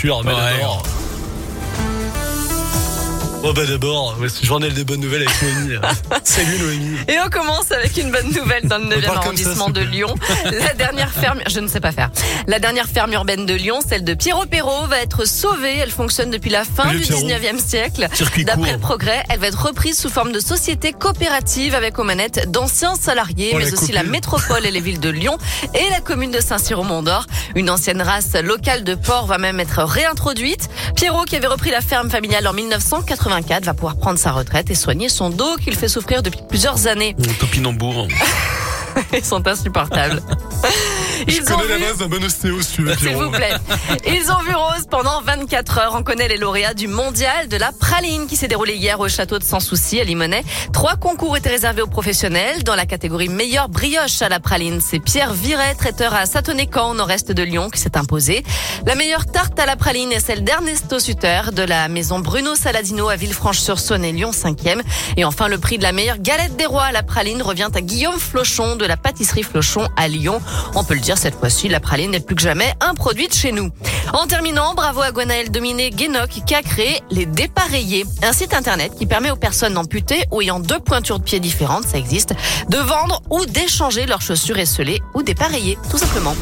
culture. Mais Ouais. d'abord. Oh bah d'abord, voici journal des bonnes nouvelles avec Noémie. Salut Noémie. Et on commence avec une bonne nouvelle dans le 9e parle comme ça, arrondissement de. Lyon. La dernière ferme, je ne sais pas faire. La dernière ferme urbaine de Lyon, celle de Pierrot Perrault, va être sauvée. Elle fonctionne depuis la fin du Pierrot. 19e siècle. D'après le progrès, elle va être reprise sous forme de société coopérative avec aux manettes d'anciens salariés, mais aussi la métropole et les villes de Lyon et la commune de Saint-Cyr-au-Mont-d'Or. Une ancienne race locale de porc va même être réintroduite. Pierrot, qui avait repris la ferme familiale en 1984, va pouvoir prendre sa retraite et soigner son dos qu'il fait souffrir depuis plusieurs années. Mon topinambour. Ils sont insupportables. Je Ils ont connais la vu, base d'un bon ostéo si tu veux. s'il vous plaît. Ils ont vu Rose pendant 24 heures. On connaît les lauréats du mondial de la praline qui s'est déroulé hier au château de Sans Souci à Limonest. Trois concours étaient réservés aux professionnels. Dans la catégorie meilleure brioche à la praline, c'est Pierre Viret, traiteur à Satonnet-Camp, au nord-est de Lyon, qui s'est imposé. La meilleure tarte à la praline est celle d'Ernesto Sutter de la maison Bruno Saladino à Villefranche-sur-Saône et Lyon 5e. Et enfin, le prix de la meilleure galette des rois à la praline revient à Guillaume Flochon de la pâtisserie Flochon à Lyon. On peut le dire, cette fois-ci, la praline est plus que jamais un produit de chez nous. En terminant, bravo à Gwenaël Dominé Guénoc qui a créé les Dépareillés, un site internet qui permet aux personnes amputées ou ayant deux pointures de pieds différentes, ça existe, de vendre ou d'échanger leurs chaussures esselées ou dépareillées, tout simplement.